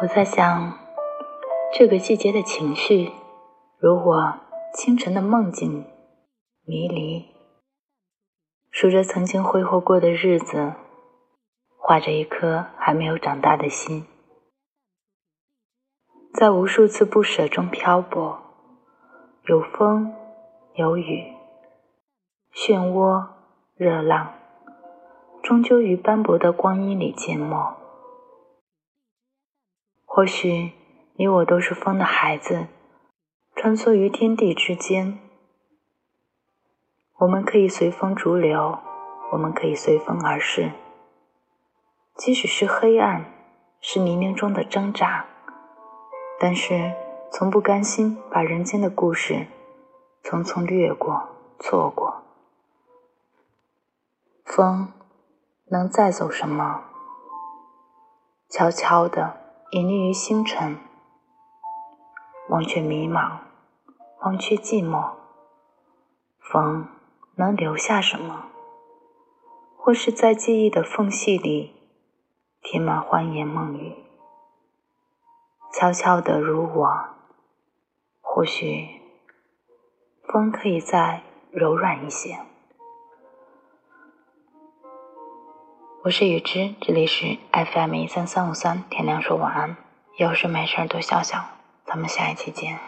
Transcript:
我在想，这个季节的情绪，如我清晨的梦境，迷离，数着曾经挥霍过的日子，画着一颗还没有长大的心，在无数次不舍中漂泊，有风，有雨，漩涡，热浪，终究于斑驳的光阴里缄默。或许你我都是风的孩子，穿梭于天地之间。我们可以随风逐流，我们可以随风而逝。即使是黑暗，是泥泞中的挣扎，但是从不甘心把人间的故事匆匆掠过、错过。风能载走什么？悄悄的。隐匿于星辰，忘却迷茫，忘却寂寞。风能留下什么？或是在记忆的缝隙里填满欢言梦语，悄悄的如我。或许风可以再柔软一些。我是雨之，这里是 FM 一三三五三，天亮说晚安，有事没事多笑笑，咱们下一期见。